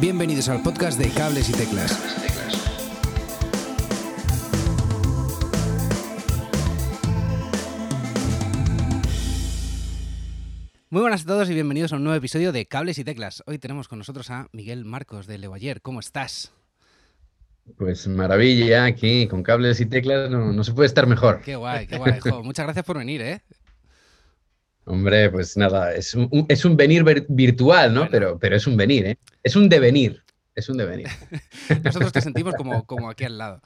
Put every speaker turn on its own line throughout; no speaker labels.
Bienvenidos al podcast de Cables y Teclas. Muy buenas a todos y bienvenidos a un nuevo episodio de Cables y Teclas. Hoy tenemos con nosotros a Miguel Marcos de Levayer. ¿Cómo estás?
Pues maravilla, aquí con cables y teclas no, se puede estar mejor.
Qué guay, qué guay. muchas gracias por venir, ¿eh?
Hombre, pues nada, es un, es un venir virtual, ¿no? Pero, pero es un venir, ¿eh? Es un devenir, es un devenir.
Nosotros te sentimos como, como aquí al lado.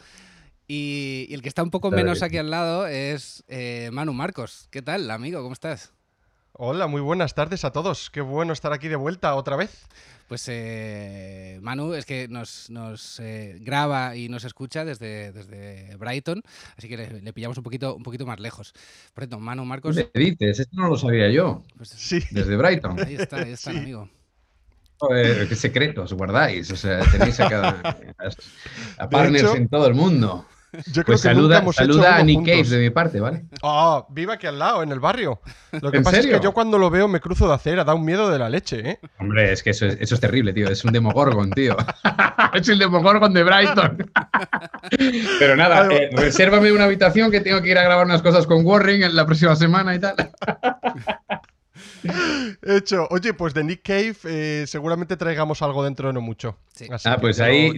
Y, el que está un poco menos aquí al lado es eh, Manu Marcos. ¿Qué tal, amigo? ¿Cómo estás?
Hola, muy buenas tardes a todos. Qué bueno estar aquí de vuelta otra vez.
Pues eh, Manu es que nos, eh, graba y nos escucha desde, desde Brighton, así que le, pillamos un poquito, un poquito más lejos. Por cierto, Manu Marcos.
¿Qué dices? Esto no lo sabía yo. Pues, sí. Desde Brighton.
Ahí está, ahí está, amigo.
qué secretos guardáis. O sea, tenéis a, cada, a, partners en todo el mundo. Yo creo pues que saluda, saluda a Nick Cave de mi parte, ¿vale?
Oh, viva aquí al lado, en el barrio. Lo que pasa es que yo cuando lo veo me cruzo de acera, da un miedo de la leche, ¿eh?
Hombre, es que eso es, eso es terrible, tío. Es un demogorgon, tío. es el demogorgon de Brighton. Pero nada, eh, resérvame una habitación que tengo que ir a grabar unas cosas con Warring en la próxima semana y tal.
Hecho. Oye, pues de Nick Cave eh, seguramente traigamos algo dentro de no mucho.
ah, pues ahí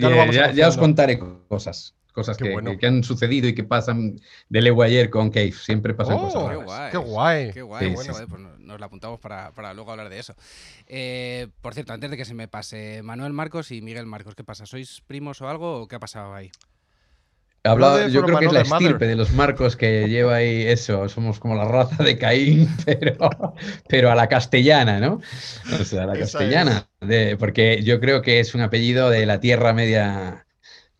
ya, os contaré cosas cosas que, han sucedido y que pasan de Lego ayer con Cave. Siempre pasan oh, cosas.
Qué guay.
Qué guay. bueno, pues nos la apuntamos para, luego hablar de eso. Eh, por cierto, antes de que se me pase, Manuel Marcos y Miguel Marcos, ¿qué pasa? ¿Sois primos o algo o qué ha pasado ahí?
Hablado, yo creo que es la estirpe de los marcos que lleva ahí eso. Somos como la raza de Caín, pero, pero a la castellana, ¿no? O sea, a la castellana. porque yo creo que es un apellido de la Tierra Media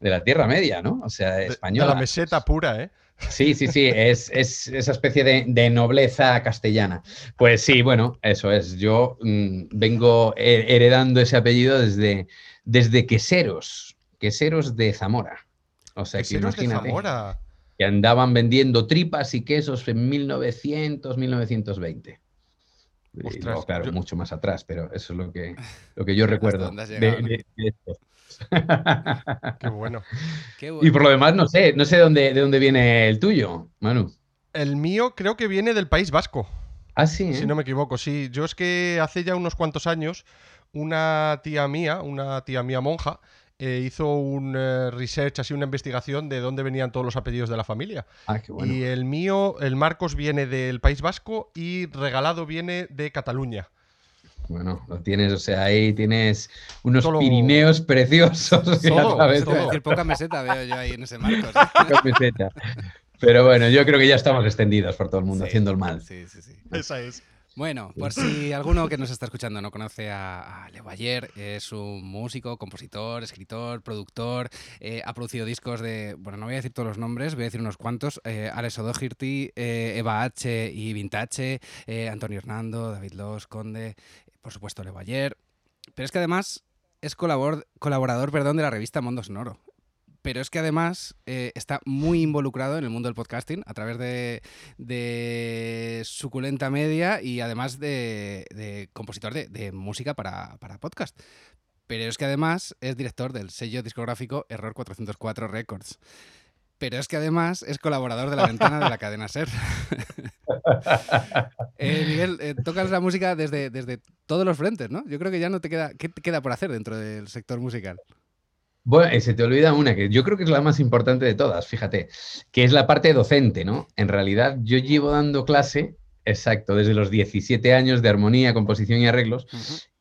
de la Tierra Media, ¿no? O sea, española.
De la meseta pura, ¿eh?
Sí, sí, sí, es, esa especie de, nobleza castellana. Pues sí, bueno, eso es. Yo mm, vengo heredando ese apellido desde, desde Queseros, Queseros de Zamora. O sea, que imagínate. De Zamora. Que andaban vendiendo tripas y quesos en 1900, 1920. Ostras, claro, mucho más atrás, pero eso es lo que, lo que yo recuerdo de, esto.
Qué bueno.
Y por lo demás, no sé, no sé dónde, de dónde viene el tuyo, Manu.
El mío creo que viene del País Vasco.
Ah, sí.
Si ¿eh? no me equivoco, sí. Yo es que hace ya unos cuantos años, una tía mía, una tía mía monja, eh, hizo un eh, research, así una investigación de dónde venían todos los apellidos de la familia.
Ah, qué bueno.
Y el mío, el Marcos, viene del País Vasco y regalado viene de Cataluña.
Bueno, lo tienes, o sea, ahí tienes unos Pirineos preciosos. Solo,
decir, poca meseta veo yo ahí en ese marco. Poca meseta.
Pero bueno, yo creo que ya estamos extendidos por todo el mundo, haciendo el mal.
Sí, sí, sí. Esa es.
Bueno, por si alguno que nos está escuchando no conoce a, a es un músico, compositor, escritor, productor, eh, ha producido discos de, bueno, no voy a decir todos los nombres, voy a decir unos cuantos, eh, Alex O'Doherty, eh, Eva H. y Vintage, eh, Antonio Hernando, David Los, Conde, por supuesto Leo Ayer, pero es que además es colaborador, colaborador perdón, de la revista Mundo Sonoro pero es que además eh, está muy involucrado en el mundo del podcasting a través de, suculenta media y además de, compositor de, música para, podcast. Pero es que además es director del sello discográfico Error 404 Records. Pero es que además es colaborador de la ventana de la cadena Ser. Eh, Miguel, eh, tocas la música desde, desde todos los frentes, ¿no? Yo creo que ya no te queda. ¿Qué te queda por hacer dentro del sector musical?
Bueno, y se te olvida una que yo creo que es la más importante de todas, fíjate, que es la parte docente, ¿no? En realidad, yo llevo dando clase, exacto, desde los 17 años de armonía, composición y arreglos,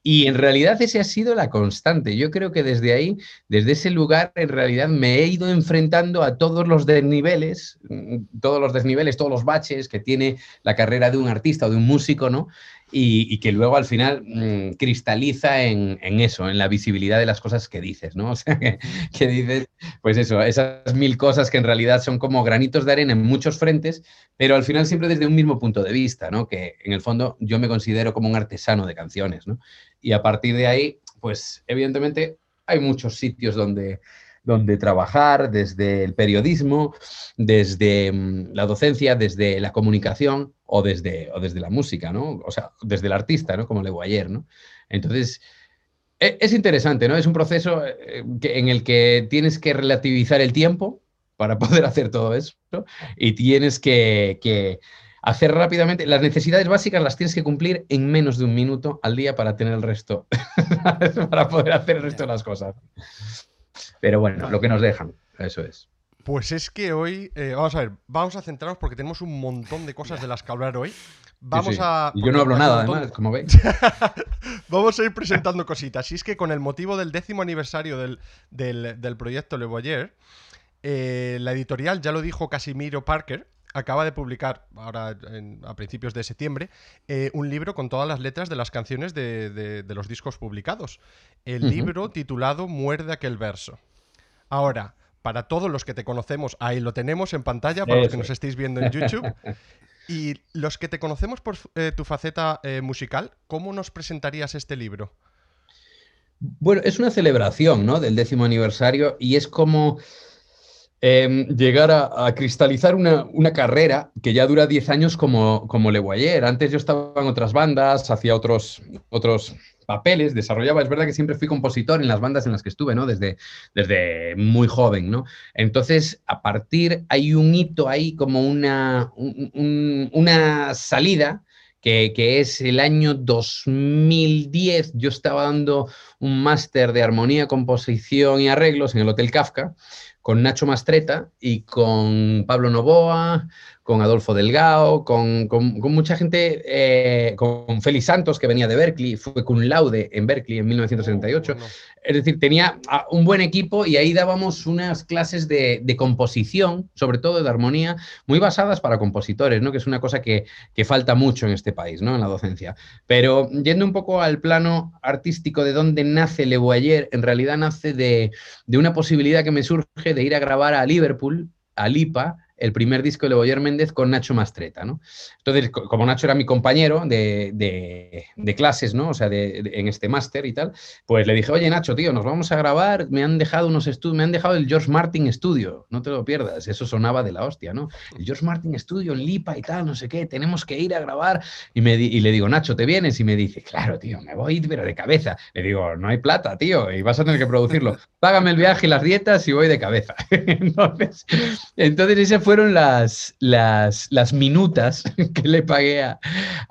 y en realidad ese ha sido la constante. Yo creo que desde ahí, desde ese lugar, en realidad me he ido enfrentando a todos los desniveles, mm, todos los desniveles, todos los baches que tiene la carrera de un artista o de un músico, ¿no? Y, que luego al final mm, cristaliza en, eso, en la visibilidad de las cosas que dices, ¿no? O sea, que, dices, pues eso, esas mil cosas que en realidad son como granitos de arena en muchos frentes, pero al final siempre desde un mismo punto de vista, ¿no? Que en el fondo yo me considero como un artesano de canciones, ¿no? Y a partir de ahí, pues evidentemente hay muchos sitios donde donde trabajar, desde el periodismo, desde mm, la docencia, desde la comunicación o desde, o desde la música, ¿no? O sea, desde el artista, ¿no? Como le digo ayer, ¿no? Entonces, e, es interesante, ¿no? Es un proceso eh, en el que tienes que relativizar el tiempo para poder hacer todo eso y tienes que, hacer rápidamente. Las necesidades básicas las tienes que cumplir en menos de un minuto al día para tener el resto, para poder hacer el resto de las cosas. Pero bueno, lo que nos dejan, eso es.
Pues es que hoy, eh, vamos a ver, vamos a centrarnos porque tenemos un montón de cosas de las que hablar hoy. Vamos a.
Yo no hablo nada, además, como veis.
vamos a ir presentando cositas. Y es que con el motivo del décimo aniversario del, proyecto Le Boyer, eh, la editorial, ya lo dijo Casimiro Parker, acaba de publicar, ahora a principios de septiembre, eh, un libro con todas las letras de las canciones de, los discos publicados. El libro titulado Muerde aquel verso. Ahora, para todos los que te conocemos, ahí lo tenemos en pantalla, para los que nos estéis viendo en YouTube. Y los que te conocemos por eh, tu faceta eh, musical, ¿cómo nos presentarías este libro?
Bueno, es una celebración ¿no? del décimo aniversario y es como em, llegar a, cristalizar una, carrera que ya dura 10 años como, como Le Boyer. Antes yo estaba en otras bandas, hacía otros, otros papeles, desarrollaba, es verdad que siempre fui compositor en las bandas en las que estuve, ¿no? Desde, desde muy joven, ¿no? Entonces, a partir, hay un hito ahí como una, una salida que, que, es el año 2010. Yo estaba dando un máster de armonía, composición y arreglos en el Hotel Kafka con Nacho Mastreta y con Pablo Novoa, con Adolfo Delgado, con, mucha gente, eh, con Félix Santos, que venía de Berkeley, fue con laude en Berkeley en 1978. Es decir, tenía un buen equipo y ahí dábamos unas clases de, composición, sobre todo de armonía, muy basadas para compositores, ¿no? que es una cosa que, falta mucho en este país, ¿no? en la docencia. Pero yendo un poco al plano artístico de dónde nace Le Boyer, en realidad nace de, de una posibilidad que me surge de ir a grabar a Liverpool, a Lipa, el primer disco de Boyer Méndez con Nacho Mastreta, ¿no? Entonces, como Nacho era mi compañero de, clases, ¿no? O sea, en este máster y tal, pues le dije, oye, Nacho, tío, nos vamos a grabar, me han dejado unos estudios, me han dejado el George Martin Studio, no te lo pierdas, eso sonaba de la hostia, ¿no? El George Martin Studio en Lipa y tal, no sé qué, tenemos que ir a grabar. Y, me y le digo, Nacho, ¿te vienes? Y me dice, claro, tío, me voy, pero de cabeza. Le digo, no hay plata, tío, y vas a tener que producirlo. Págame el viaje y las dietas y voy de cabeza. entonces, entonces ese fueron las, las, las minutas que le pagué a,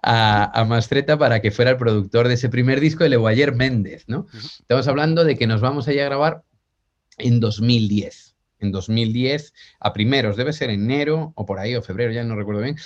a, Mastreta para que fuera el productor de ese primer disco de Leguayer Méndez, ¿no? Estamos hablando de que nos vamos a ir a grabar en 2010. En 2010, a primeros, debe ser enero o por ahí, o febrero, ya no recuerdo bien,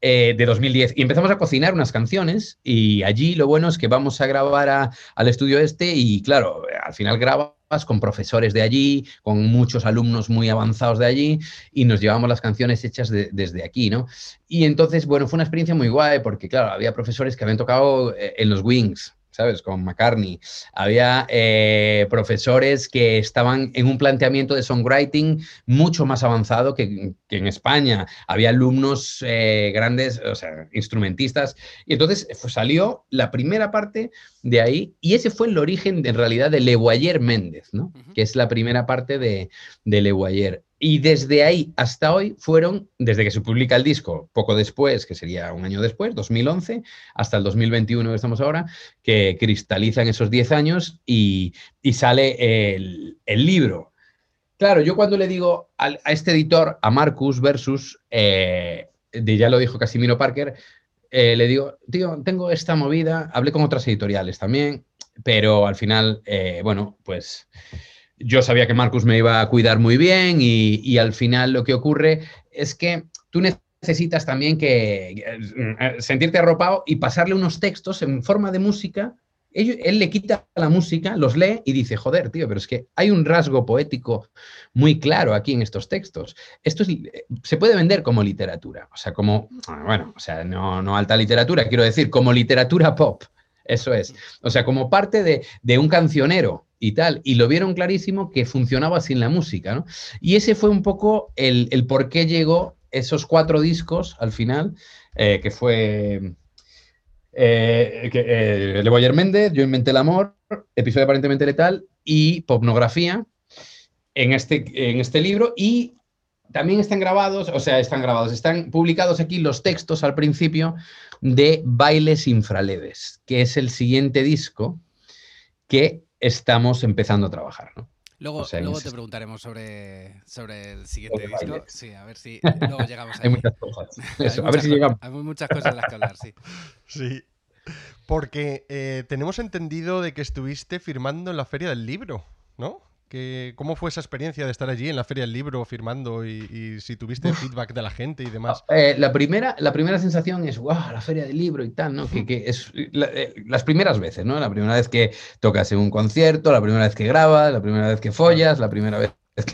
eh, de 2010. Y empezamos a cocinar unas canciones y allí lo bueno es que vamos a grabar al estudio este y claro, al final grabas con profesores de allí, con muchos alumnos muy avanzados de allí y nos llevamos las canciones hechas desde aquí, ¿no? Y entonces, bueno, fue una experiencia muy guay porque, claro, había profesores que habían tocado eh, en los Wings, ¿sabes? Con McCartney. Había eh, profesores que estaban en un planteamiento de songwriting mucho más avanzado que, en España. Había alumnos eh, grandes, o sea, instrumentistas. Y entonces pues, salió la primera parte de ahí, y ese fue el origen, en realidad, de Le Boyer Méndez, ¿no? Que es la primera parte de, de Le Boyer. Y desde ahí hasta hoy fueron, desde que se publica el disco, poco después, que sería un año después, 2011, hasta el 2021 que estamos ahora, que cristalizan esos 10 años y, sale el, libro. Claro, yo cuando le digo a, este editor, a Marcus versus, eh, de, ya lo dijo Casimiro Parker, eh, le digo, tío, tengo esta movida, hablé con otras editoriales también, pero al final, eh, bueno, pues yo sabía que Marcus me iba a cuidar muy bien y, al final lo que ocurre es que tú necesitas también que eh, sentirte arropado y pasarle unos textos en forma de música. Él, le quita la música, los lee y dice, joder, tío, pero es que hay un rasgo poético muy claro aquí en estos textos. Esto se puede vender como literatura, o sea, como, bueno, o sea, no, no alta literatura, quiero decir, como literatura pop. Eso es. O sea, como parte de, de un cancionero y tal, y lo vieron clarísimo que funcionaba sin la música, ¿no? Y ese fue un poco el, por qué llegó esos cuatro discos al final, eh, que fue eh, que, eh, Méndez, Yo inventé el amor, Episodio aparentemente letal y Popnografía en este, en este libro y también están grabados, o sea, están grabados, están publicados aquí los textos al principio de Bailes Infraleves, que es el siguiente disco que estamos empezando a trabar, ¿no?
Luego, luego te preguntaremos sobre, sobre el siguiente disco. Sí, a ver si luego llegamos
Hay muchas cosas. a ver si llegamos.
Hay muchas cosas de las que hablar, sí.
Sí. Porque eh, tenemos entendido de que estuviste firmando en la Feria del Libro, ¿no? ¿Cómo fue esa experiencia de estar allí en la Feria del Libro firmando y, si tuviste feedback de la gente y demás?
Eh, la, primera, la primera sensación es, wow, la Feria del Libro y tal, ¿no? Que, que es eh, las primeras veces, ¿no? La primera vez que tocas en un concierto, la primera vez que grabas, la primera vez que follas, la primera vez es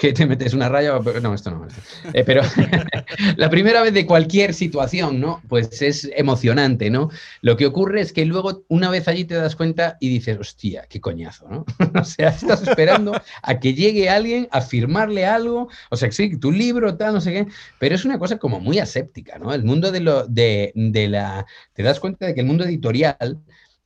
que, te metes una raya, no, esto no. Eh, pero la primera vez de cualquier situación, ¿no? Pues es emocionante, ¿no? Lo que ocurre es que luego una vez allí te das cuenta y dices, hostia, qué coñazo, ¿no? o sea, estás esperando a que llegue alguien a firmarle algo, o sea, sí, tu libro, tal, no sé qué, pero es una cosa como muy aséptica, ¿no? El mundo de, lo, de, de la... Te das cuenta de que el mundo editorial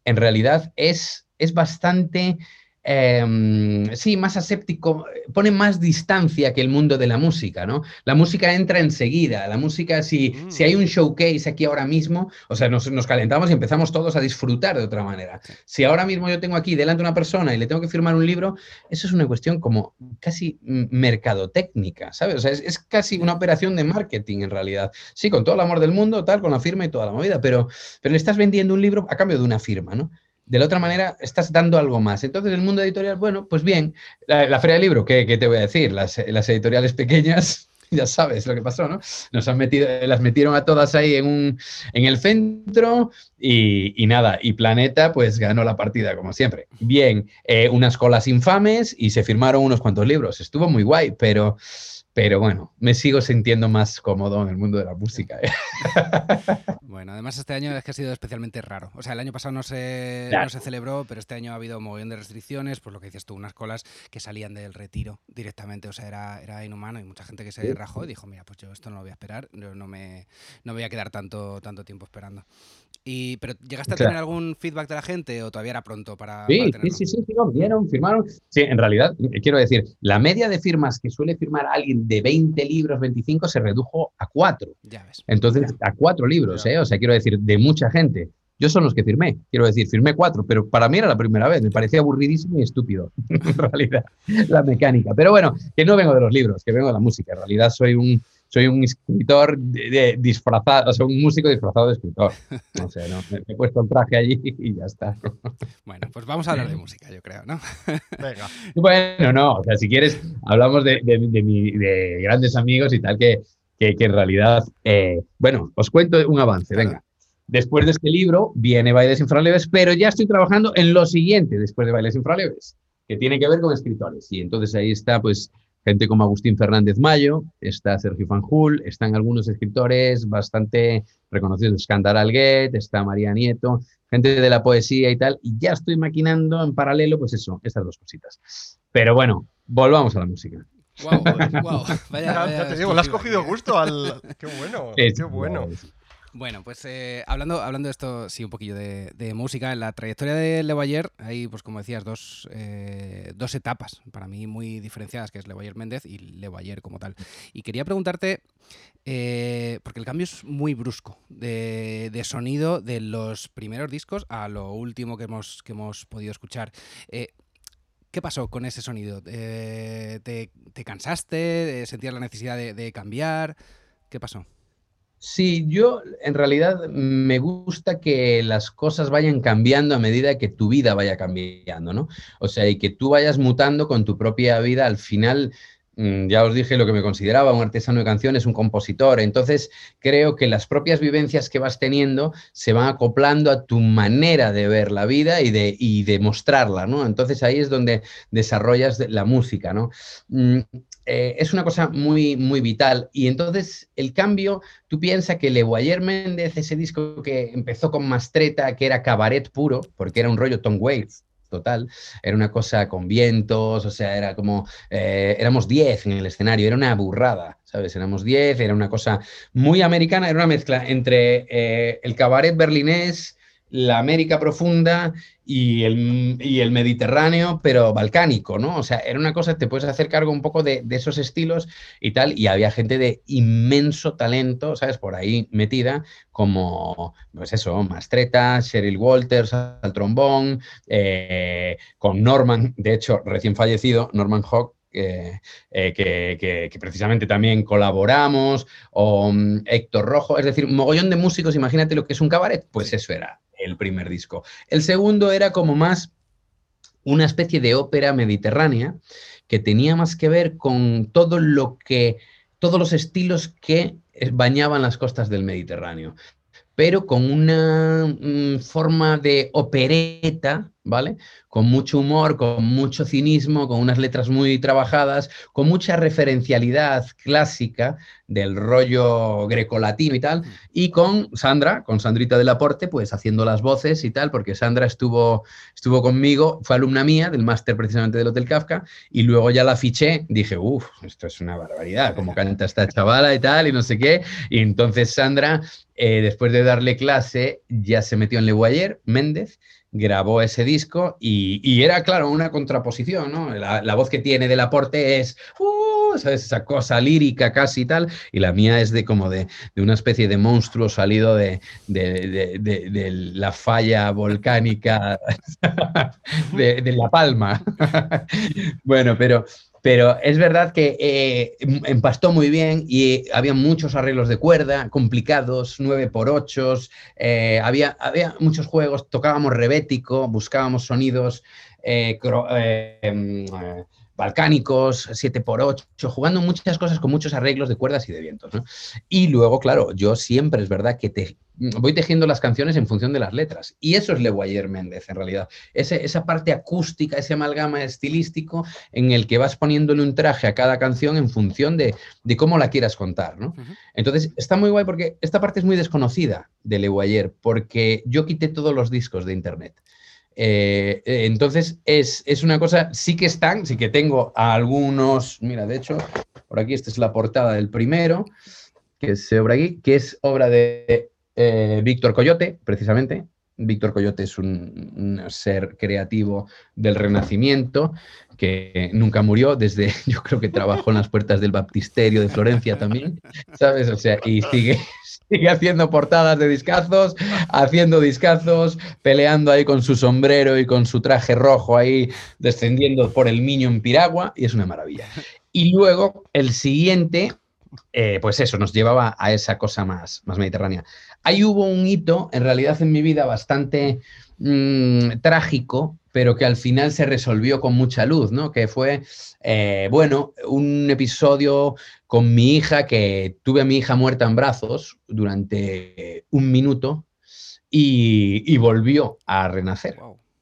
en realidad es, es bastante Em, sí, más aséptico, pone más distancia que el mundo de la música, ¿no? La música entra enseguida, la música, si, si hay un mm. showcase aquí ahora mismo, o sea, nos, nos, calentamos y empezamos todos a disfrutar de otra manera. Si ahora mismo yo tengo aquí delante una persona y le tengo que firmar un libro, eso es una cuestión como casi mercadotécnica, ¿sabes? O sea, es, es casi una operación de marketing en realidad. Sí, con todo el amor del mundo, tal, con la firma y toda la movida, pero, pero le estás vendiendo un libro a cambio de una firma, ¿no? De la otra manera estás dando algo más. Entonces, el mundo editorial, bueno, pues bien, la, Feria del Libro, ¿qué, te voy a decir? Las, editoriales pequeñas, ya sabes lo que pasó, ¿no? Nos han metido, las metieron a todas ahí en, un, en el centro y, nada, y Planeta pues ganó la partida, como siempre. Bien, eh, unas colas infames y se firmaron unos cuantos libros. Estuvo muy guay, pero pero bueno, me sigo sintiendo más cómodo en el mundo de la música. ¿eh?
Bueno, además este año es que ha sido especialmente raro. O sea, el año pasado no se, se celebró, pero este año ha habido un montón de restricciones, pues lo que dices tú, unas colas que salían del retiro directamente. O sea, era, era inhumano y mucha gente que se rajó y dijo, mira, pues yo esto no lo voy a esperar, yo no me, no voy a quedar tanto, tanto tiempo esperando. Y, ¿Pero llegaste a tener algún feedback de la gente o todavía era pronto para,
sí, sí, sí, sí, sí, vieron, firmaron. Sí, en realidad, eh, quiero decir, la media de firmas que suele firmar alguien de 20 libros, 25, se redujo a 4.
Ya ves.
Entonces, a 4 libros, ¿eh? O sea, quiero decir, de mucha gente. Yo son los que firmé, quiero decir, firmé cuatro, pero para mí era la primera vez, me parecía aburridísimo y estúpido, en realidad, la mecánica. Pero bueno, que no vengo de los libros, que vengo de la música, en realidad soy un, soy un escritor de, disfrazado, o sea, un músico disfrazado de escritor. No sé, ¿no? Me, he puesto el traje allí y ya está.
Bueno, pues vamos a hablar de música, yo creo, ¿no?
Venga. Bueno, no, o sea, si quieres, hablamos de, de grandes amigos y tal, que, que, en realidad, eh, bueno, os cuento un avance, venga. Después de este libro viene Bailes Infraleves, pero ya estoy trabajando en lo siguiente después de Bailes Infraleves, que tiene que ver con escritores. Y entonces ahí está, pues, gente como Agustín Fernández Mayo, está Sergio Fanjul, están algunos escritores bastante reconocidos, Escándar Alguet, está María Nieto, gente de la poesía y tal, y ya estoy maquinando en paralelo, pues eso, estas dos cositas. Pero bueno, volvamos a la música.
Wow, wow. Vaya,
te digo, le has cogido gusto al. Qué bueno, qué bueno.
Bueno, pues eh, hablando, hablando de esto, sí, un poquillo de, música, en la trayectoria de Levayer hay, pues como decías, dos, eh, dos etapas para mí muy diferenciadas, que es Levayer Méndez y Levayer como tal. Y quería preguntarte, eh, porque el cambio es muy brusco de, sonido de los primeros discos a lo último que hemos, que hemos podido escuchar. ¿Qué pasó con ese sonido? ¿Te, te cansaste? ¿Sentías la necesidad de cambiar? ¿Qué pasó?
Sí, yo en realidad me gusta que las cosas vayan cambiando a medida que tu vida vaya cambiando, ¿no? O sea, y que tú vayas mutando con tu propia vida. Al final, mm, ya os dije lo que me consideraba un artesano de canciones, un compositor. Entonces, creo que las propias vivencias que vas teniendo se van acoplando a tu manera de ver la vida y de, y de mostrarla, ¿no? Entonces ahí es donde desarrollas la música, ¿no? Eh, es una cosa muy, muy vital. Y entonces el cambio, tú piensas que Leguayer Méndez, ese disco que empezó con Mastreta, que era cabaret puro, porque era un rollo Tom Waits, total, era una cosa con vientos, o sea, era como, eh, éramos 10 en el escenario, era una burrada, ¿sabes? Éramos 10, era una cosa muy americana, era una mezcla entre eh, el cabaret berlinés, la América profunda y el, el, Mediterráneo, pero balcánico, ¿no? O sea, era una cosa, te puedes hacer cargo un poco de, de, esos estilos y tal, y había gente de inmenso talento, ¿sabes? Por ahí metida, como, pues eso, Mastreta, Cheryl Walters al trombón, eh, con Norman, de hecho, recién fallecido, Norman Hawk, eh, que, precisamente también colaboramos, o mm, Héctor Rojo, es decir, un mogollón de músicos, imagínate lo que es un cabaret, pues eso era el primer disco. El segundo era como más una especie de ópera mediterránea que tenía más que ver con todo lo que, todos los estilos que bañaban las costas del Mediterráneo, pero con una mm, forma de opereta, ¿vale? con mucho humor, con mucho cinismo, con unas letras muy trabajadas, con mucha referencialidad clásica del rollo grecolatino y tal, mm. y con Sandra, con Sandrita del Aporte, pues haciendo las voces y tal, porque Sandra estuvo, estuvo conmigo, fue alumna mía del máster precisamente del Hotel Kafka, y luego ya la fiché, dije, uff, esto es una barbaridad, como canta esta chavala y tal, y no sé qué, y entonces Sandra, eh, después de darle clase, ya se metió en Le Guayer, Méndez, grabó ese disco y, era, claro, una contraposición, ¿no? La, voz que tiene del aporte es, uh. Esa cosa lírica casi y tal, y la mía es de como de, una especie de monstruo salido de, de la falla volcánica de, La Palma. bueno, pero pero es verdad que eh, em, empastó muy bien y había muchos arreglos de cuerda complicados, 9 por 8 eh, había, había muchos juegos, tocábamos rebético, buscábamos sonidos eh, em, balcánicos, 7x8, jugando muchas cosas con muchos arreglos de cuerdas y de vientos. Y luego, claro, yo siempre es verdad que te, voy tejiendo las canciones en función de las letras. Y eso es Le Guayer Méndez, en realidad. esa parte acústica, ese amalgama estilístico en el que vas poniéndole un traje a cada canción en función de, cómo la quieras contar. Entonces, está muy guay porque esta parte es muy desconocida de Le Guayer, porque yo quité todos los discos de Internet. Eh, eh, entonces, es, una cosa, sí que están, sí que tengo algunos, mira, de hecho, por aquí, esta es la portada del primero, que es obra aquí, que es obra de eh, Víctor Coyote, precisamente. Víctor Coyote es un, ser creativo del Renacimiento que nunca murió, desde yo creo que trabajó en las puertas del Baptisterio de Florencia también, ¿sabes? O sea, y sigue, haciendo portadas de discazos, haciendo discazos, peleando ahí con su sombrero y con su traje rojo ahí, descendiendo por el Miño en Piragua, y es una maravilla. Y luego el siguiente, eh, pues eso, nos llevaba a esa cosa más, más mediterránea. Ahí hubo un hito, en realidad en mi vida, bastante mm, trágico, pero que al final se resolvió con mucha luz, ¿no? Que fue, eh, bueno, un episodio con mi hija, que tuve a mi hija muerta en brazos durante un minuto y, volvió a renacer.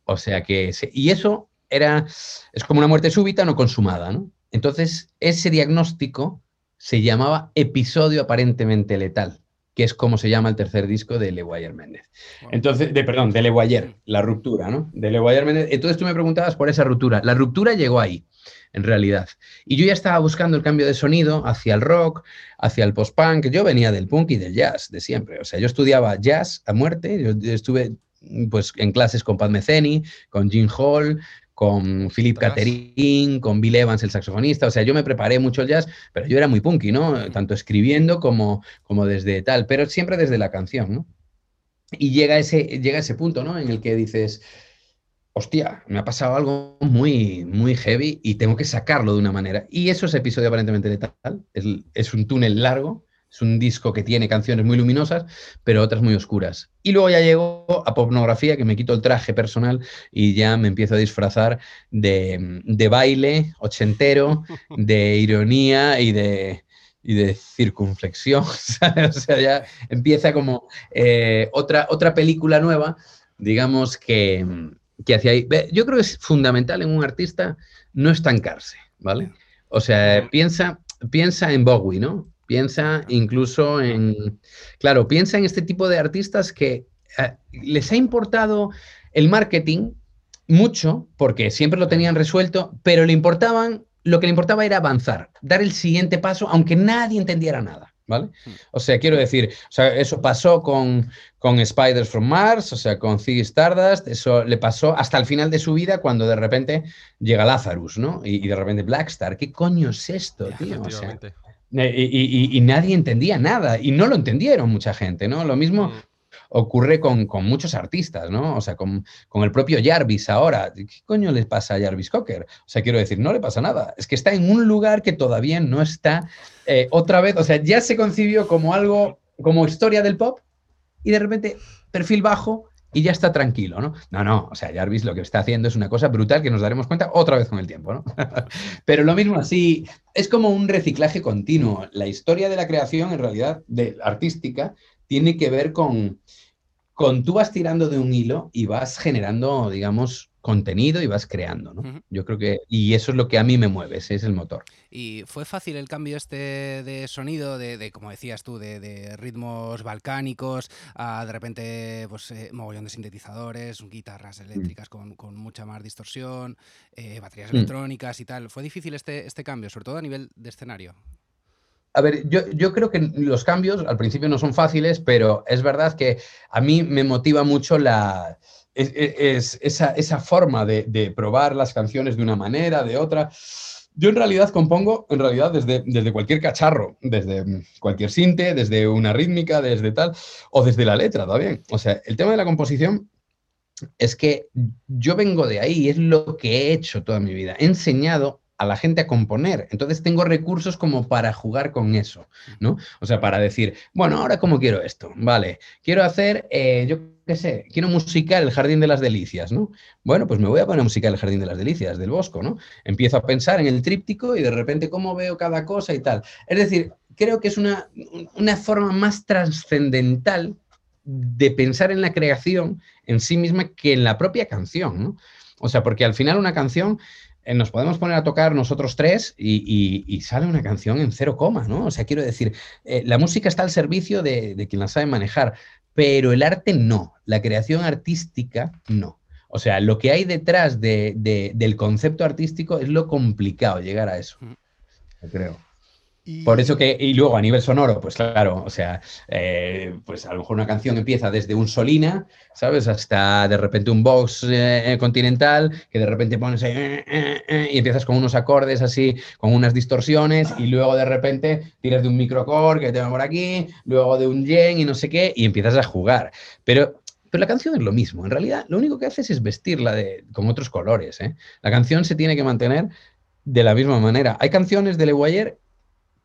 O sea que, y eso era, es como una muerte súbita no consumada, ¿no? Entonces, ese diagnóstico se llamaba episodio aparentemente letal que es como se llama el tercer disco de Le Guayer Méndez. Entonces, de, perdón, de Le Guayer, la ruptura, ¿no? De Le Guayer Méndez. Entonces tú me preguntabas por esa ruptura. La ruptura llegó ahí, en realidad. Y yo ya estaba buscando el cambio de sonido hacia el rock, hacia el post-punk. Yo venía del punk y del jazz, de siempre. O sea, yo estudiaba jazz a muerte. Yo estuve pues en clases con Pat Metheny, con Jim Hall, con Philip Catherine, con Bill Evans, el saxofonista. O sea, yo me preparé mucho el jazz, pero yo era muy punky, ¿no? Tanto escribiendo como, como desde tal, pero siempre desde la canción, ¿no? Y llega ese, llega ese punto, ¿no? En el que dices, hostia, me ha pasado algo muy, muy heavy y tengo que sacarlo de una manera. Y eso es episodio aparentemente letal. Es, es un túnel largo es un disco que tiene canciones muy luminosas, pero otras muy oscuras. Y luego ya llego a pornografía, que me quito el traje personal y ya me empiezo a disfrazar de, baile ochentero, de ironía y de, de circunflexión. o sea, ya empieza como eh, otra, otra película nueva, digamos, que, que hacia ahí. Yo creo que es fundamental en un artista no estancarse, ¿vale? O sea, piensa, piensa en Bowie, ¿no? Piensa incluso en, claro, piensa en este tipo de artistas que eh, les ha importado el marketing mucho, porque siempre lo tenían resuelto, pero le importaban, lo que le importaba era avanzar, dar el siguiente paso, aunque nadie entendiera nada. ¿vale? Hmm. O sea, quiero decir, o sea, eso pasó con, con Spiders from Mars, o sea, con Ziggy Stardust, eso le pasó hasta el final de su vida cuando de repente llega Lazarus, ¿no? Y, de repente Blackstar, ¿qué coño es esto, tío? Eh, y, nadie entendía nada, y no lo entendieron mucha gente, ¿no? Lo mismo hmm ocurre con, muchos artistas, ¿no? O sea, con, el propio Jarvis ahora. ¿Qué coño le pasa a Jarvis Cocker? O sea, quiero decir, no le pasa nada. Es que está en un lugar que todavía no está eh, otra vez, o sea, ya se concibió como algo, como historia del pop y de repente perfil bajo y ya está tranquilo, ¿no? No, no, o sea, Jarvis lo que está haciendo es una cosa brutal que nos daremos cuenta otra vez con el tiempo, ¿no? Pero lo mismo así, es como un reciclaje continuo. La historia de la creación, en realidad, de artística, tiene que ver con, con tú vas tirando de un hilo y vas generando, digamos, contenido y vas creando, ¿no? Yo creo que, y eso es lo que a mí me mueve, ese es el motor.
¿Y fue fácil el cambio este de sonido, de, como decías tú, de, ritmos balcánicos, a de repente, pues, eh, mogollón de sintetizadores, guitarras mm. eléctricas con, mucha más distorsión, eh, baterías mm. electrónicas y tal? ¿Fue difícil este, este cambio, sobre todo a nivel de escenario?
A ver, yo, creo que los cambios al principio no son fáciles, pero es verdad que a mí me motiva mucho la, es, esa, forma de, probar las canciones de una manera, de otra. Yo en realidad compongo, en realidad, desde, desde cualquier cacharro, desde cualquier sinte, desde una rítmica, desde tal, o desde la letra también. O sea, el tema de la composición es que yo vengo de ahí, es lo que he hecho toda mi vida. He enseñado a la gente a componer. Entonces tengo recursos como para jugar con eso, ¿no? O sea, para decir, bueno, ahora cómo quiero esto, vale, quiero hacer, eh, yo qué sé, quiero musicar el Jardín de las Delicias, ¿no? Bueno, pues me voy a poner a musicar el Jardín de las Delicias del Bosco, ¿no? Empiezo a pensar en el tríptico y de repente cómo veo cada cosa y tal. Es decir, creo que es una, una forma más trascendental de pensar en la creación en sí misma que en la propia canción, ¿no? O sea, porque al final una canción eh, nos podemos poner a tocar nosotros tres y, sale una canción en cero coma, ¿no? O sea, quiero decir, eh, la música está al servicio de, quien la sabe manejar, pero el arte no, la creación artística no. O sea, lo que hay detrás del concepto artístico es lo complicado llegar a eso, creo. Por eso que, y luego a nivel sonoro, pues claro, o sea, eh, pues a lo mejor una canción empieza desde un solina, ¿sabes? Hasta de repente un box eh, continental, que de repente pones ahí, eh, y empiezas con unos acordes así, con unas distorsiones, y luego de repente tiras de un microcore que te va por aquí, luego de un yen y no sé qué, y empiezas a jugar. Pero pero la canción es lo mismo. En realidad, lo único que haces es vestirla de, con otros colores. La canción se tiene que mantener de la misma manera. Hay canciones de Le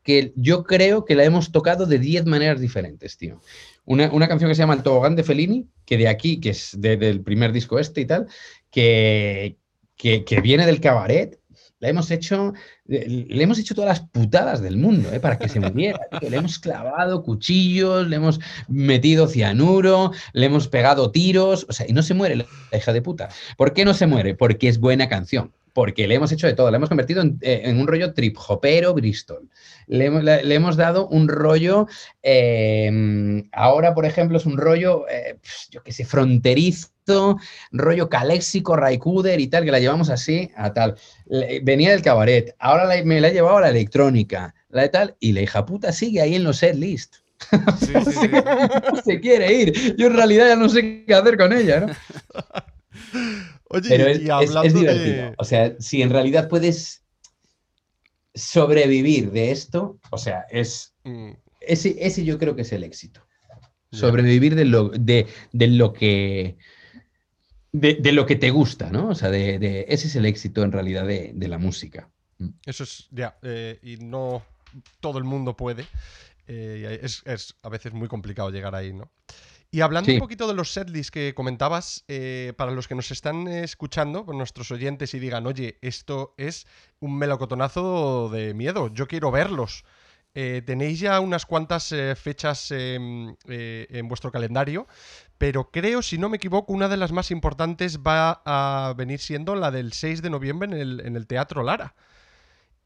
que yo creo que la hemos tocado de 10 maneras diferentes, tío. Una, canción que se llama El tobogán de Fellini, que de aquí, que es del primer disco este y tal, que, que, viene del cabaret, la hemos hecho, le hemos hecho todas las putadas del mundo, ¿eh? para que se muriera. Le hemos clavado cuchillos, le hemos metido cianuro, le hemos pegado tiros, o sea, y no se muere la hija de puta. ¿Por qué no se muere? Porque es buena canción porque le hemos hecho de todo, le hemos convertido en, eh, un rollo trip hopero Bristol. Le hemos, dado un rollo, em, ahora por ejemplo es un rollo, eh, yo qué sé, fronterizo, rollo caléxico, Raikuder y tal, que la llevamos así a tal. venía del cabaret, ahora me la he llevado a la electrónica, la de tal, y la hija puta sigue ahí en los set list. no se quiere ir. Yo en realidad ya no sé qué hacer con ella, ¿no? Oye, Pero es, divertido. O sea, si en realidad puedes sobrevivir de esto, o sea, es mm. ese, ese yo creo que es el éxito. Sobrevivir de lo, de, lo que de, lo que te gusta, ¿no? O sea, de, ese es el éxito en realidad de, la música.
Mm. Eso es, ya, eh, y no todo el mundo puede. Eh, es, es, a veces muy complicado llegar ahí, ¿no? Y hablando un poquito de los setlists que comentabas, eh, para los que nos están escuchando, con nuestros oyentes y digan, oye, esto es un melocotonazo de miedo, yo quiero verlos. Eh, tenéis ya unas cuantas eh, fechas em, en vuestro calendario, pero creo, si no me equivoco, una de las más importantes va a venir siendo la del 6 de noviembre en el, Teatro Lara.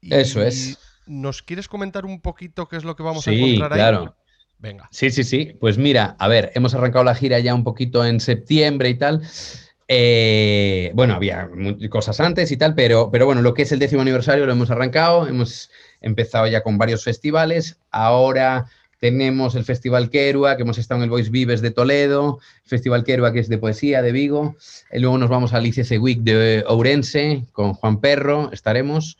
Eso es.
¿Nos quieres comentar un poquito qué es lo que vamos a encontrar ahí?
Claro. Venga. Sí, sí, sí. Pues mira, a ver, hemos arrancado la gira ya un poquito en septiembre y tal. Eh, bueno, había cosas antes y tal, pero, pero bueno, lo que es el décimo aniversario lo hemos arrancado, hemos empezado ya con varios festivales. Ahora, tenemos el Festival Querua, que hemos estado en el Voice Vives de Toledo, Festival Querua, que es de poesía de Vigo, y luego nos vamos al ICC Week de Ourense, con Juan Perro, estaremos.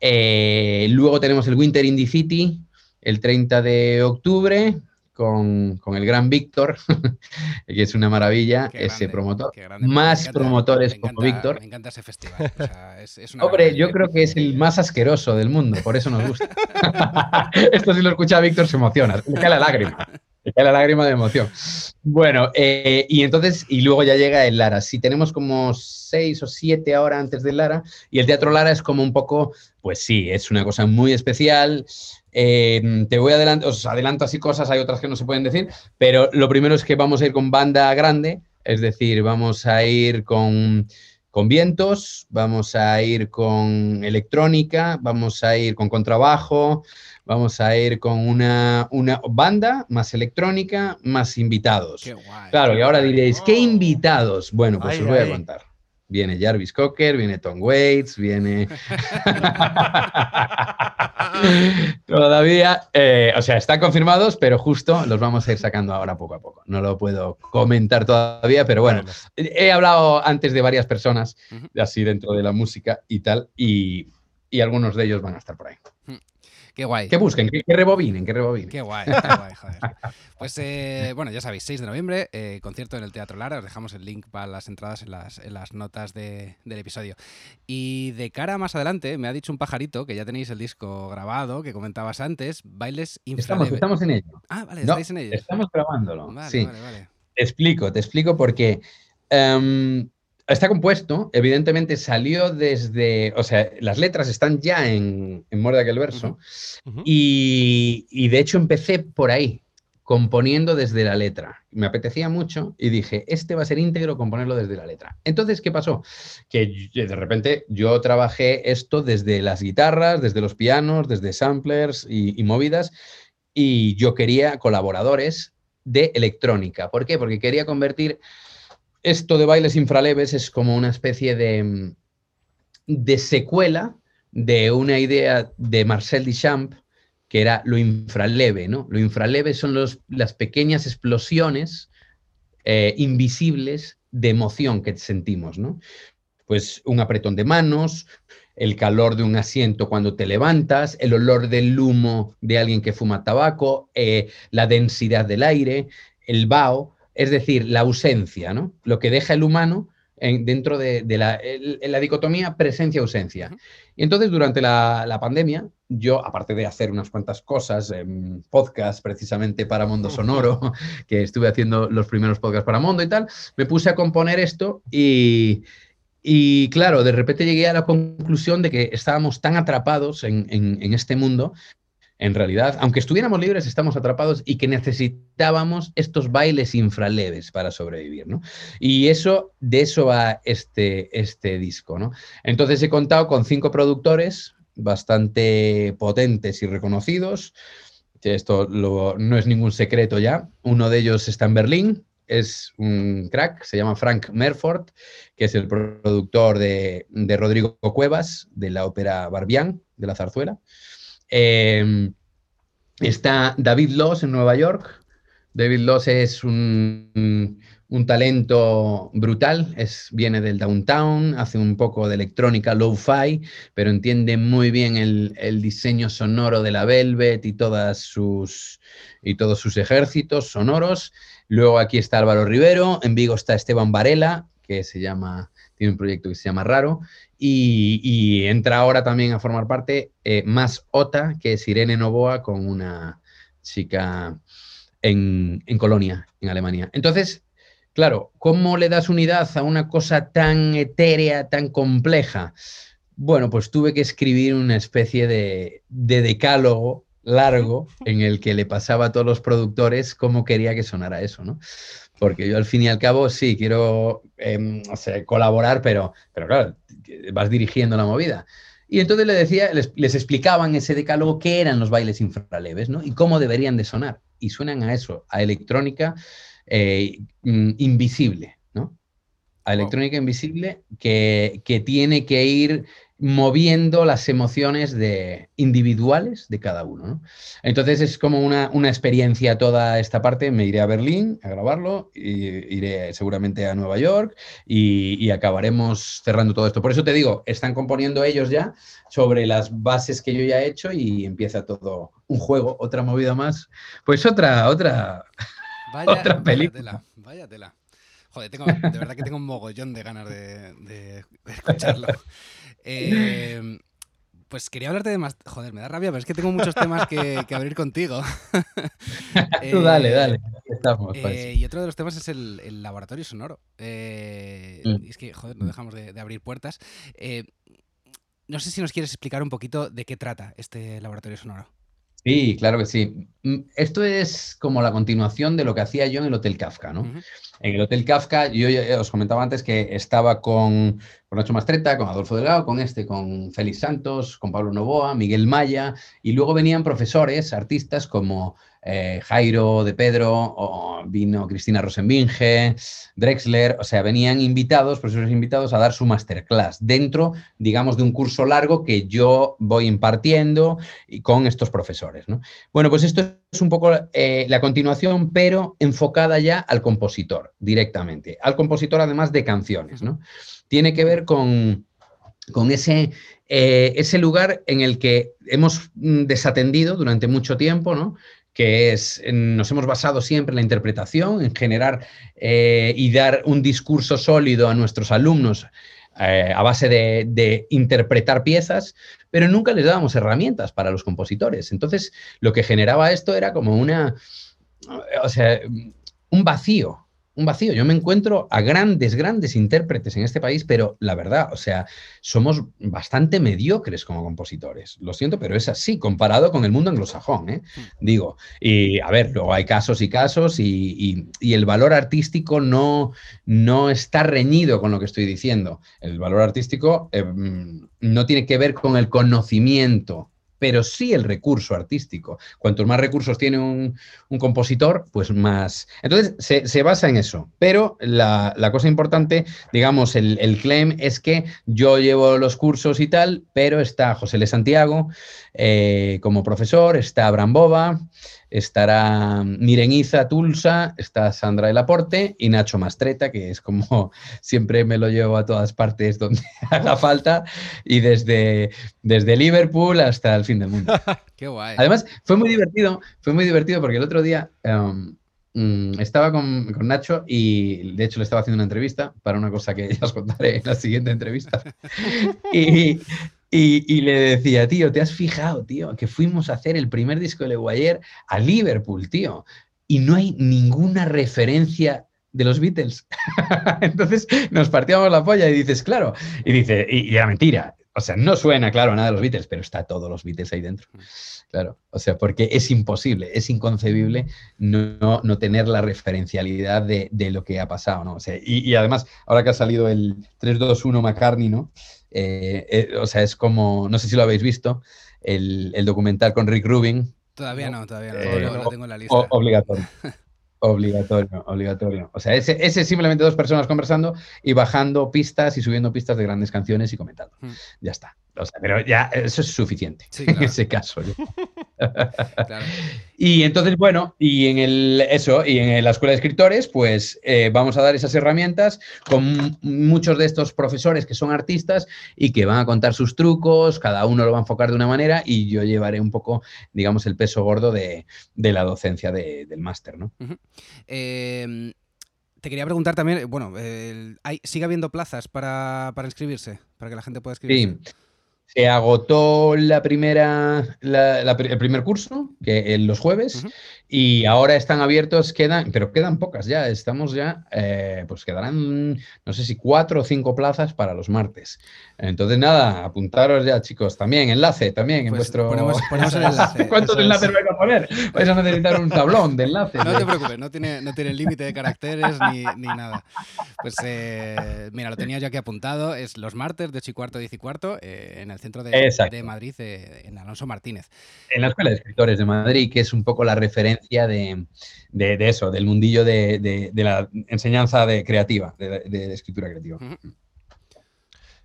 Eh, luego tenemos el Winter Indie City, el 30 de octubre, con, el gran Víctor, que es una maravilla, ese promotor. Más promotores como Víctor.
Me encanta ese festival.
Hombre, yo creo que es el más asqueroso del mundo, por eso nos gusta. Esto si lo escucha Víctor se emociona, le cae la lágrima. Le cae la lágrima de emoción. Bueno, eh, y entonces, y luego ya llega el Lara. Si tenemos como seis o siete ahora antes del Lara, y el Teatro Lara es como un poco, pues sí, es una cosa muy especial. Em, te voy adelanto, os adelanto así cosas, hay otras que no se pueden decir, pero lo primero es que vamos a ir con banda grande, es decir, vamos a ir con, con vientos, vamos a ir con electrónica, vamos a ir con contrabajo, vamos a ir con una, una banda más electrónica, más invitados. claro, y ahora diréis, ¿qué invitados? Bueno, pues os voy a contar. Viene Jarvis Cocker, viene Tom Waits, viene... Todavía, eh, o sea, están confirmados, pero justo los vamos a ir sacando ahora poco a poco. No lo puedo comentar todavía, pero bueno, he hablado antes de varias personas, así dentro de la música y tal, y, y algunos de ellos van a estar por ahí.
Qué guay.
Que busquen, que, rebobinen, que rebobinen.
Qué guay, qué guay, joder. Pues eh, bueno, ya sabéis, 6 de noviembre, eh, concierto en el Teatro Lara. Os dejamos el link para las entradas en las, en las notas del episodio. Y de cara más adelante, me ha dicho un pajarito que ya tenéis el disco grabado, que comentabas antes, Bailes
infraleves. Estamos, estamos en ello.
Ah, vale, estáis en ello.
Estamos grabándolo. sí. Vale, vale. Te explico, te explico porque. Em, Está compuesto, evidentemente salió desde, o sea, las letras están ya en, en Muerde aquel verso, Y, y, de hecho empecé por ahí, componiendo desde la letra. Me apetecía mucho y dije, este va a ser íntegro componerlo desde la letra. Entonces, ¿qué pasó? Que de repente yo trabajé esto desde las guitarras, desde los pianos, desde samplers y, y movidas, y yo quería colaboradores de electrónica. ¿Por qué? Porque quería convertir esto de bailes infraleves es como una especie de, de secuela de una idea de Marcel Duchamp que era lo infraleve, ¿no? Lo infraleve son los, las pequeñas explosiones eh, invisibles de emoción que sentimos, ¿no? Pues un apretón de manos, el calor de un asiento cuando te levantas, el olor del humo de alguien que fuma tabaco, eh, la densidad del aire, el vaho es decir, la ausencia, ¿no? Lo que deja el humano en, dentro de, la, la, dicotomía presencia-ausencia. Y entonces, durante la, pandemia, yo, aparte de hacer unas cuantas cosas, podcast precisamente para Mundo Sonoro, que estuve haciendo los primeros podcasts para Mundo y tal, me puse a componer esto y, y claro, de repente llegué a la conclusión de que estábamos tan atrapados en, en, este mundo en realidad, aunque estuviéramos libres, estamos atrapados y que necesitábamos estos bailes infraleves para sobrevivir, ¿no? Y eso, de eso va este, este disco, ¿no? Entonces he contado con cinco productores bastante potentes y reconocidos. Esto no es ningún secreto ya. Uno de ellos está en Berlín, es un crack, se llama Frank Merford, que es el productor de, de Rodrigo Cuevas, de la ópera Barbián, de la zarzuela. Em, está David Loss en Nueva York. David Loss es un, talento brutal, es, viene del downtown, hace un poco de electrónica low-fi, pero entiende muy bien el, diseño sonoro de la Velvet y, todas sus, y todos sus ejércitos sonoros. Luego aquí está Álvaro Rivero, en Vigo está Esteban Varela, que se llama, tiene un proyecto que se llama Raro, y, entra ahora también a formar parte eh, más OTA, que es Irene Novoa, con una chica en, Colonia, en Alemania. Entonces, claro, ¿cómo le das unidad a una cosa tan etérea, tan compleja? Bueno, pues tuve que escribir una especie de, decálogo largo en el que le pasaba a todos los productores cómo quería que sonara eso, ¿no? Porque yo al fin y al cabo sí quiero em, colaborar, pero, pero claro, vas dirigiendo la movida. Y entonces le decía, les, les, explicaban ese decálogo qué eran los bailes infraleves, ¿no? Y cómo deberían de sonar. Y suenan a eso, a electrónica eh, mm, invisible, ¿no? A electrónica invisible que, que, tiene que ir moviendo las emociones de, individuales de cada uno. Entonces es como una, experiencia toda esta parte. Me iré a Berlín a grabarlo, y iré seguramente a Nueva York y, acabaremos cerrando todo esto. Por eso te digo, están componiendo ellos ya sobre las bases que yo ya he hecho y empieza todo un juego, otra movida más. Pues otra, otra, otra película.
Vaya tela, Joder, de verdad que tengo un mogollón de ganas de escucharlo. Eh, pues quería hablarte de más. Joder, me da rabia, pero es que tengo muchos temas que, abrir contigo.
Tú dale, eh, dale. Estamos,
eh, y otro de los temas es el, laboratorio sonoro. Eh, mm. Es que, joder, no dejamos de, abrir puertas. no sé si nos quieres explicar un poquito de qué trata este laboratorio sonoro.
Sí, claro que sí. Mm, esto es como la continuación de lo que hacía yo en el Hotel Kafka, ¿no? En el Hotel Kafka, yo os comentaba antes que estaba con, con Nacho Mastreta, con Adolfo Delgado, con este, con Félix Santos, con Pablo Novoa, Miguel Maya, y luego venían profesores, artistas como eh, Jairo de Pedro, vino Cristina Rosenbinge, Drexler, o sea, venían invitados, profesores invitados a dar su masterclass dentro, digamos, de un curso largo que yo voy impartiendo y con estos profesores. ¿no? Bueno, pues esto es un poco eh, la continuación, pero enfocada ya al compositor directamente, al compositor además de canciones. ¿no? Tiene que ver con, con ese, eh, ese lugar en el que hemos mm, desatendido durante mucho tiempo, ¿no? Que es, nos hemos basado siempre en la interpretación, en generar eh, y dar un discurso sólido a nuestros alumnos eh, a base de, interpretar piezas, pero nunca les dábamos herramientas para los compositores. Entonces, lo que generaba esto era como una, o sea, un vacío un vacío. Yo me encuentro a grandes, grandes intérpretes en este país, pero la verdad, o sea, somos bastante mediocres como compositores. Lo siento, pero es así, comparado con el mundo anglosajón, ¿eh? Mm. Digo, y a ver, luego hay casos y casos y, el valor artístico no, no está reñido con lo que estoy diciendo. El valor artístico eh, mm, no tiene que ver con el conocimiento pero sí el recurso artístico. Cuantos más recursos tiene un, compositor, pues más. Entonces, se, basa en eso. Pero la, cosa importante, digamos, el, el, claim es que yo llevo los cursos y tal, pero está José Le Santiago eh, como profesor, está Abraham Boba, estará Mireniza Tulsa, está Sandra del Aporte y Nacho Mastreta, que es como siempre me lo llevo a todas partes donde haga falta, y desde, desde Liverpool hasta el fin del mundo.
Qué guay.
Además, fue muy divertido, fue muy divertido porque el otro día mm, estaba con, con, Nacho y de hecho le estaba haciendo una entrevista para una cosa que ya os contaré en la siguiente entrevista. y, y, le decía, tío, ¿te has fijado, tío, que fuimos a hacer el primer disco de Leguayer a Liverpool, tío? Y no hay ninguna referencia de los Beatles. Entonces nos partíamos la polla y dices, claro. Y dice, y, era mentira. O sea, no suena, claro, nada de los Beatles, pero está todos los Beatles ahí dentro. Claro, o sea, porque es imposible, es inconcebible no, no tener la referencialidad de, de, lo que ha pasado, ¿no? O sea, y, y, además, ahora que ha salido el 321 McCartney, ¿no? Eh, eh, o sea, es como, no sé si lo habéis visto, el, documental con Rick Rubin.
Todavía no, todavía no, eh, lo tengo en la lista.
Obligatorio. Obligatorio, obligatorio. O sea, ese, ese simplemente dos personas conversando y bajando pistas y subiendo pistas de grandes canciones y comentando. Hmm. Ya está. O sea, pero ya eso es suficiente en ese caso. Y entonces, bueno, y en el eso, y en la escuela de escritores, pues eh, vamos a dar esas herramientas con muchos de estos profesores que son artistas y que van a contar sus trucos, cada uno lo va a enfocar de una manera y yo llevaré un poco, digamos, el peso gordo de, la docencia del máster, ¿no?
Em, te quería preguntar también, bueno, ¿sigue habiendo plazas para, para inscribirse? Para que la gente pueda inscribirse.
Sí. Se agotó la primera, el primer curso, que en los jueves, y ahora están abiertos, quedan, pero quedan pocas ya, estamos ya, eh, pues quedarán, no sé si cuatro o cinco plazas para los martes. Entonces, nada, apuntaros ya, chicos, también, enlace, también en pues vuestro...
Ponemos, el enlace.
¿Cuántos enlaces vais a poner? Vais a necesitar un tablón de enlaces.
No te preocupes, no tiene, no tiene límite de caracteres ni, ni nada. Pues eh, mira, lo tenía yo aquí apuntado, es los martes de 8 y cuarto, 10 y cuarto, eh, en el centro de, de Madrid, en Alonso Martínez.
En la Escuela de Escritores de Madrid, que es un poco la referencia de, eso, del mundillo de, la enseñanza de creativa, de, escritura creativa.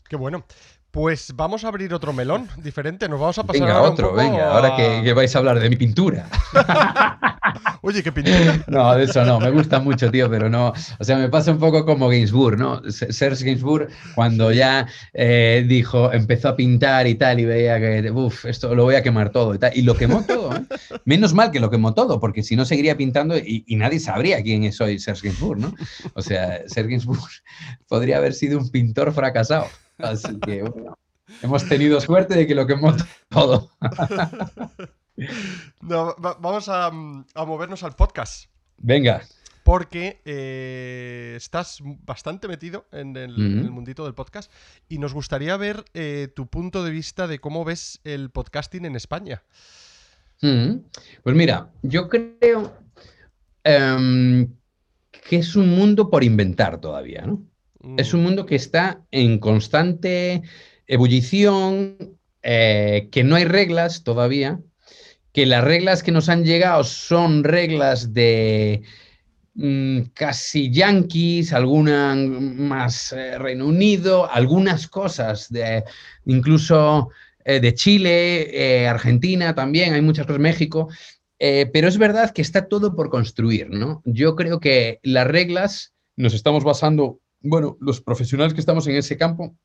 Qué bueno. Pues vamos a abrir otro melón diferente. Nos vamos a pasar
Venga,
ahora un
otro,
poco
venga,
a-
ahora que, que vais a hablar de mi pintura.
Oye, qué pintura.
No, de eso no, me gusta mucho, tío, pero no. O sea, me pasa un poco como Gainsbourg, ¿no? Serge Gainsbourg, cuando ya eh, dijo, empezó a pintar y tal, y veía que, uff, esto lo voy a quemar todo y tal. Y lo quemó todo, ¿eh? Menos mal que lo quemó todo, porque si no seguiría pintando y, y nadie sabría quién soy Serge Gainsbourg, ¿no? O sea, Serge Gainsbourg podría haber sido un pintor fracasado. Así que, bueno, hemos tenido suerte de que lo quemó todo.
No, va- vamos a, mm, a movernos al podcast.
Venga.
Porque eh, estás bastante metido en el, en el
Ujú.
mundito del podcast y nos gustaría ver eh, tu punto de vista de cómo ves el podcasting en España.
Pues mira, yo creo em, que es un mundo por inventar todavía, ¿no? Es un mundo que está en constante ebullición, eh, que no hay reglas todavía, que las reglas que nos han llegado son reglas de mm, casi yanquis, alguna más eh, Reino Unido, algunas cosas de incluso eh, de Chile, Argentina también, hay muchas cosas, México, pero es verdad que está todo por construir, ¿no? Yo creo que las reglas nos estamos basando, bueno, los profesionales que estamos en ese campo,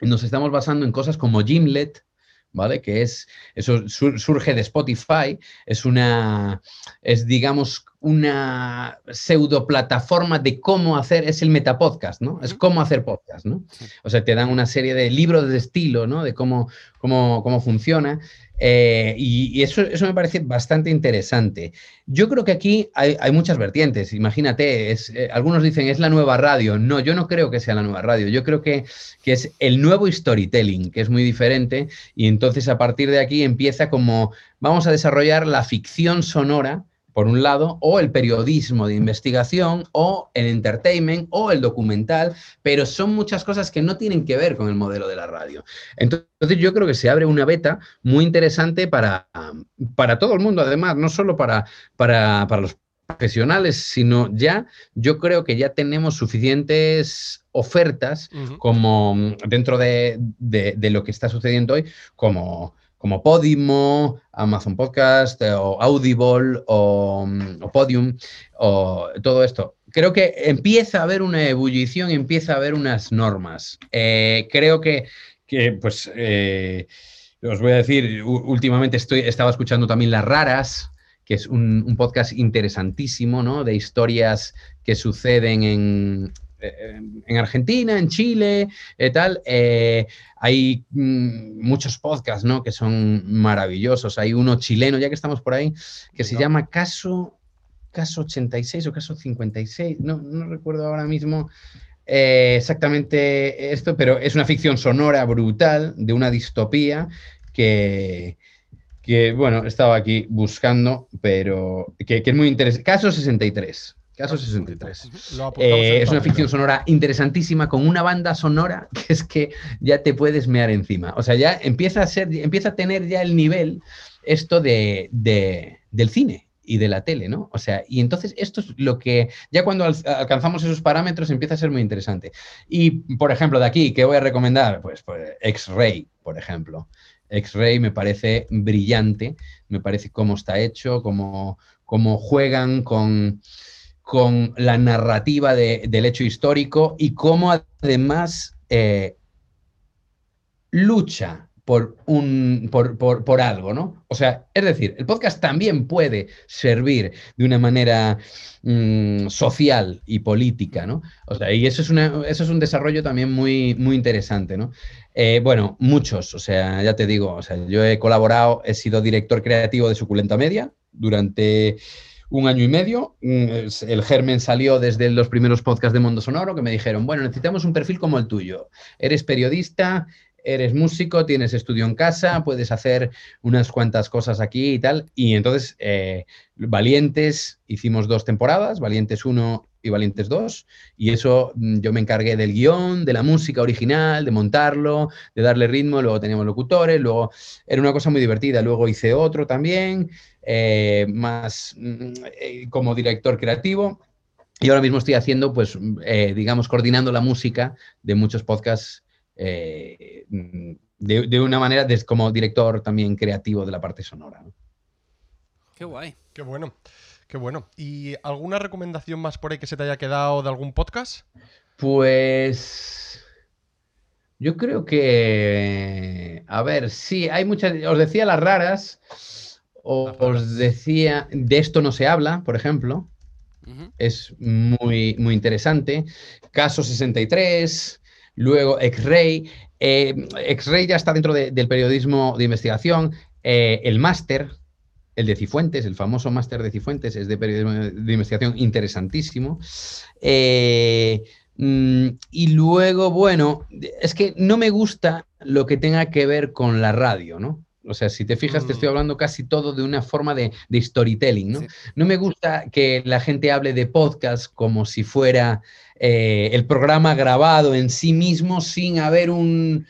nos estamos basando en cosas como Gimlet, ¿vale? Que es, eso sur- surge de Spotify, es una, es digamos, una pseudo plataforma de cómo hacer, es el metapodcast, ¿no? Es cómo hacer podcast, ¿no? O sea, te dan una serie de libros de estilo, ¿no? De cómo, cómo, cómo funciona. eh, y y eso, eso me parece bastante interesante. Yo creo que aquí hay, hay muchas vertientes. Imagínate, es, eh, algunos dicen es la nueva radio. No, yo no creo que sea la nueva radio. Yo creo que, que es el nuevo storytelling, que es muy diferente. Y entonces a partir de aquí empieza como vamos a desarrollar la ficción sonora por un lado, o el periodismo de investigación, o el entertainment, o el documental, pero son muchas cosas que no tienen que ver con el modelo de la radio. Entonces yo creo que se abre una beta muy interesante para, para todo el mundo, además, no solo para, para, para los profesionales, sino ya yo creo que ya tenemos suficientes ofertas como dentro de, de- de lo que está sucediendo hoy, como, como Podimo, Amazon Podcast, eh, o Audible, o, mm, o Podium, o todo esto. Creo que empieza a haber una ebullición, empieza a haber unas normas. Eh, creo que, que, pues, eh, os voy a decir, últimamente estoy, estaba escuchando también Las Raras, que es un, podcast interesantísimo, ¿no? De historias que suceden en, en Argentina, en Chile, eh, tal. Eh, hay mm, muchos podcasts, ¿no? Que son maravillosos. Hay uno chileno, ya que estamos por ahí, que se llama Caso, Caso 86 o Caso 56, no, no recuerdo ahora mismo eh, exactamente esto, pero es una ficción sonora brutal de una distopía que, que bueno, estaba aquí buscando, pero que, que es muy interesante. Caso 63. Caso 63.
Ujú. Lo apuntamos
Eh, es una ficción sonora interesantísima con una banda sonora que es que ya te puedes mear encima. O sea, ya empieza a ser, empieza a tener ya el nivel esto de, de- del cine y de la tele, ¿no? O sea, y entonces esto es lo que ya cuando al- alcanzamos esos parámetros empieza a ser muy interesante. Y, por ejemplo, de aquí, ¿qué voy a recomendar? Pues, pues X-Ray, por ejemplo. X-Ray me parece brillante, me parece cómo está hecho, cómo, cómo juegan con, con la narrativa de- del hecho histórico y cómo además eh, lucha por, un, por, por- por algo, ¿no? O sea, es decir, el podcast también puede servir de una manera mm, social y política, ¿no? O sea, y eso es, una- eso es un desarrollo también muy, muy interesante, ¿no? Eh, bueno, muchos, o sea, ya te digo, o sea, yo he colaborado, he sido director creativo de Suculenta Media durante un año y medio. El germen salió desde los primeros podcasts de Mundo Sonoro que me dijeron, bueno, necesitamos un perfil como el tuyo. Eres periodista, eres músico, tienes estudio en casa, puedes hacer unas cuantas cosas aquí y tal. Y entonces, eh, Valientes, hicimos dos temporadas, Valientes 1 y Valientes 2, y eso mm, yo me encargué del guion, de la música original, de montarlo, de darle ritmo, luego teníamos locutores, luego era una cosa muy divertida, luego hice otro también, eh, más mm, eh, como director creativo, y ahora mismo estoy haciendo, pues, eh, digamos, coordinando la música de muchos podcasts eh, de, una manera como director también creativo de la parte sonora.
Qué guay.
Qué bueno. Qué bueno. ¿Y alguna recomendación más por ahí que se te haya quedado de algún podcast?
Pues yo creo que, a ver, sí, hay muchas, os decía las raras, os decía, de esto no se habla, por ejemplo, es muy, muy interesante. Caso 63, luego X-Ray. Eh, X-Ray ya está dentro del periodismo de investigación. Eh, el máster, el de Cifuentes, el famoso máster de Cifuentes, es de periodismo de investigación interesantísimo. Eh, mm, y luego, bueno, es que no me gusta lo que tenga que ver con la radio, ¿no? O sea, si te fijas, te estoy mm. hablando casi todo de una forma de, storytelling, ¿no? No me gusta que la gente hable de podcast como si fuera eh, el programa grabado en sí mismo sin haber un,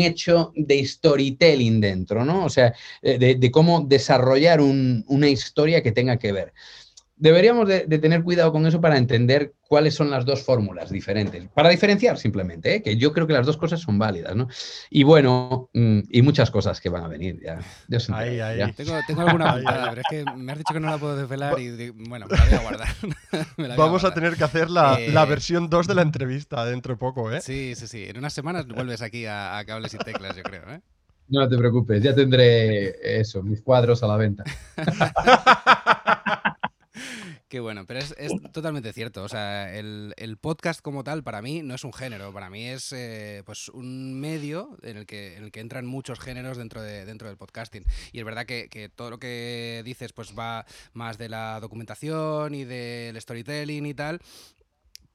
hecho de storytelling dentro, ¿no? O sea, eh, de, cómo desarrollar una historia que tenga que ver deberíamos de, tener cuidado con eso para entender cuáles son las dos fórmulas diferentes, para diferenciar simplemente, ¿eh? que yo creo que las dos cosas son válidas, ¿no? Y bueno, mm, y muchas cosas que van a venir, ya.
ahí, ahí.
Tengo, alguna pregunta, pero es que me has dicho que no la puedo desvelar y bueno, me la voy a guardar.
Vamos a, tener que hacer la, la, eh, versión 2 de la entrevista dentro de poco, ¿eh?
Sí, sí, sí. En unas semanas vuelves aquí a, a cables y teclas, yo creo, ¿eh?
No te preocupes, ya tendré eso, mis cuadros a la venta.
Qué bueno, pero es, totalmente cierto. O sea, el, podcast como tal para mí no es un género, para mí es eh, pues un medio en el, que, en el que entran muchos géneros dentro, de, dentro del podcasting. Y es verdad que, todo lo que dices pues va más de la documentación y del storytelling y tal,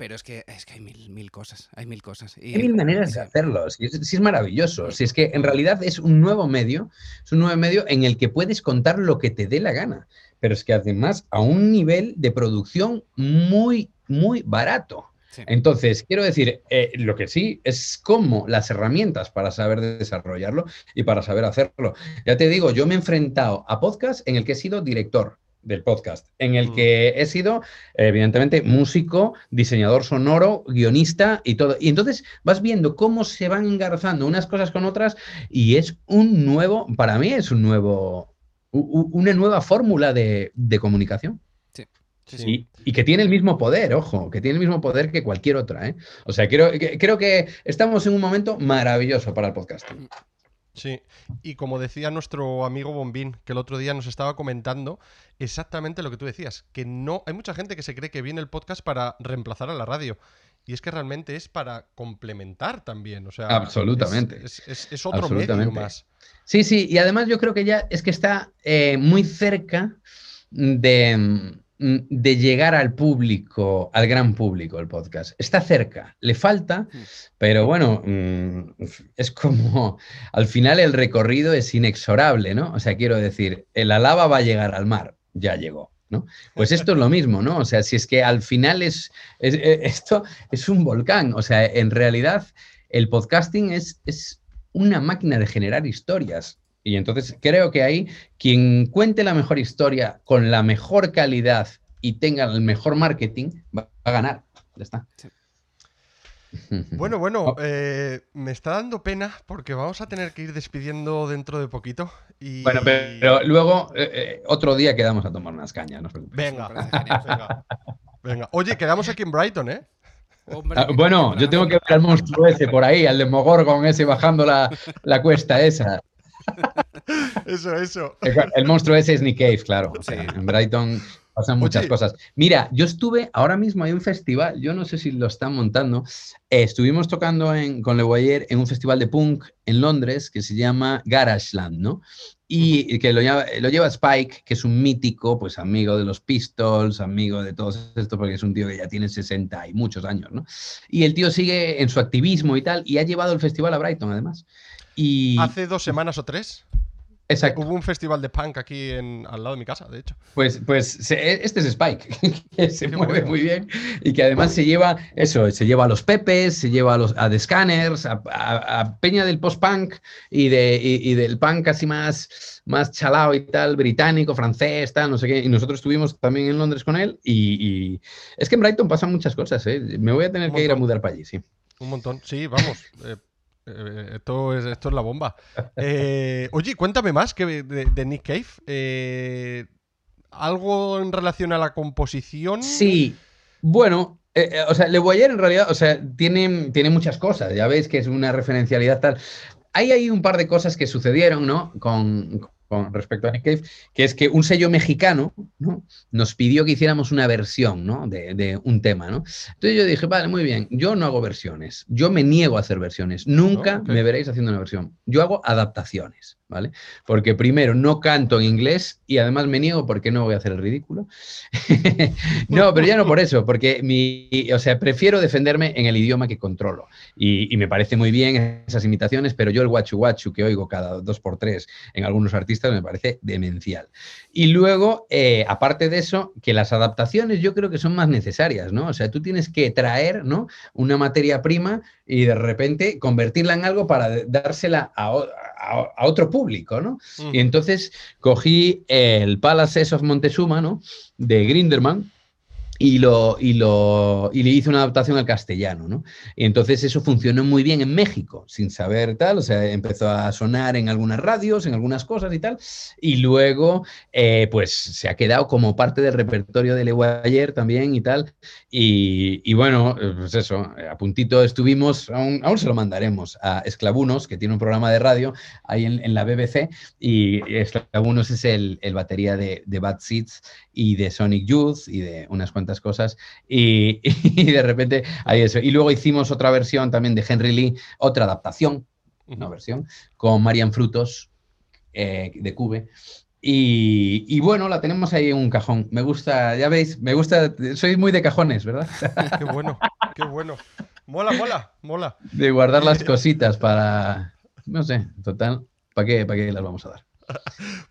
pero es que, es que hay mil, mil cosas, hay mil cosas.
hay mil maneras de hacerlo, si es, es, maravilloso. Si es que en realidad es un nuevo medio, es un nuevo medio en el que puedes contar lo que te dé la gana pero es que además a un nivel de producción muy, muy barato. Entonces, quiero decir, eh, lo que sí es como las herramientas para saber desarrollarlo y para saber hacerlo. Ya te digo, yo me he enfrentado a podcast en el que he sido director del podcast, en el mm. que he sido, evidentemente, músico, diseñador sonoro, guionista y todo. Y entonces vas viendo cómo se van engarzando unas cosas con otras y es un nuevo, para mí es un nuevo, una nueva fórmula de, comunicación. Sí. Sí, Y, que tiene el mismo poder, ojo, que tiene el mismo poder que cualquier otra. ¿eh? O sea, creo que, creo que estamos en un momento maravilloso para el podcast.
Sí, y como decía nuestro amigo Bombín, que el otro día nos estaba comentando exactamente lo que tú decías, que no hay mucha gente que se cree que viene el podcast para reemplazar a la radio. Y es que realmente es para complementar también. O sea,
absolutamente.
Es, otro medio más.
Sí, sí, y además yo creo que ya es que está eh, muy cerca de, de, llegar al público, al gran público, el podcast. Está cerca, le falta, mm. pero bueno, mm, es como, al final el recorrido es inexorable, ¿no? O sea, quiero decir, la lava va a llegar al mar, ya llegó. ¿no? Pues esto es lo mismo, ¿no? O sea, si es que al final es, eh, esto es un volcán, o sea, en realidad el podcasting es, es una máquina de generar historias. Y entonces creo que ahí quien cuente la mejor historia con la mejor calidad y tenga el mejor marketing va a ganar. Ya está.
Bueno, bueno, oh. eh, me está dando pena porque vamos a tener que ir despidiendo dentro de poquito. Y...
Bueno, pero, luego eh, eh, otro día quedamos a tomar unas cañas.
venga, venga, venga. Oye, quedamos aquí en Brighton, ¿eh?
Ah, bueno, yo tengo que ver al monstruo ese por ahí, al de Mogorgon ese bajando la, cuesta esa.
Eso, eso.
El, monstruo ese es Nick Cave, claro. en Brighton pasan muchas cosas. Mira, yo estuve, ahora mismo hay un festival, yo no sé si lo están montando, eh, estuvimos tocando en, con Le Boyer en un festival de punk en Londres que se llama Garageland, ¿no? y que lo lleva, lo lleva, Spike, que es un mítico, pues amigo de los Pistols, amigo de todos esto, porque es un tío que ya tiene 60 y muchos años, ¿no? Y el tío sigue en su activismo y tal, y ha llevado el festival a Brighton, además. Y...
Hace dos semanas o tres.
Exacto.
Hubo un festival de punk aquí en, al lado de mi casa, de hecho.
Pues, pues este es Spike, que se mueve muy bien y que además se lleva eso, se lleva a los Pepes, se lleva a los a The Scanners, a, Peña del post-punk y, de, y, del punk casi más, más chalao y tal, británico, francés, tal, no sé qué. Y nosotros estuvimos también en Londres con él y, es que en Brighton pasan muchas cosas, ¿eh? Me voy a tener que ir a mudar para allí, sí.
Un montón, sí, vamos. Eh, Eh, esto, es, esto es la bomba. Eh, oye, cuéntame más que de, Nick Cave. Eh, ¿Algo en relación a la composición?
Sí. Bueno, o sea, Le Boyer en realidad, o sea, tiene, tiene muchas cosas. Ya veis que es una referencialidad tal. Hay ahí un par de cosas que sucedieron, ¿no? Con, con respecto a Nick Cave, que es que un sello mexicano ¿no? nos pidió que hiciéramos una versión ¿no? de, de, un tema. ¿no? Entonces yo dije, vale, muy bien, yo no hago versiones, yo me niego a hacer versiones, nunca me veréis haciendo una versión, yo hago adaptaciones. ¿vale? Porque primero, no canto en inglés y además me niego porque no voy a hacer el ridículo. no, pero ya no por eso, porque mi, o sea, prefiero defenderme en el idioma que controlo. Y, me parece muy bien esas imitaciones, pero yo el guachu guachu que oigo cada dos por tres en algunos artistas me parece demencial. Y luego, eh, aparte de eso, que las adaptaciones yo creo que son más necesarias, ¿no? O sea, tú tienes que traer, ¿no? Una materia prima y de repente convertirla en algo para dársela a, a, otro público, ¿no? Y entonces cogí el Palaces of Montezuma, ¿no? De Grinderman, y, lo, y, lo, y le hice una adaptación al castellano, ¿no? Y entonces eso funcionó muy bien en México, sin saber tal, o sea, empezó a sonar en algunas radios, en algunas cosas y tal, y luego, eh, pues, se ha quedado como parte del repertorio de Leguayer también y tal, y, bueno, pues eso, a puntito estuvimos, aún, se lo mandaremos a Esclavunos, que tiene un programa de radio ahí en, la BBC, y Esclavunos es el, el batería de, de Bad Seeds y de Sonic Youth y de unas cuantas cosas y, de repente hay eso. Y luego hicimos otra versión también de Henry Lee, otra adaptación, una versión, con Marian Frutos eh, de Cube. Y, bueno, la tenemos ahí en un cajón. Me gusta, ya veis, me gusta, soy muy de cajones, ¿verdad?
Qué bueno, qué bueno. Mola, mola, mola.
De guardar las cositas para, no sé, total, ¿para qué, para qué las vamos a dar?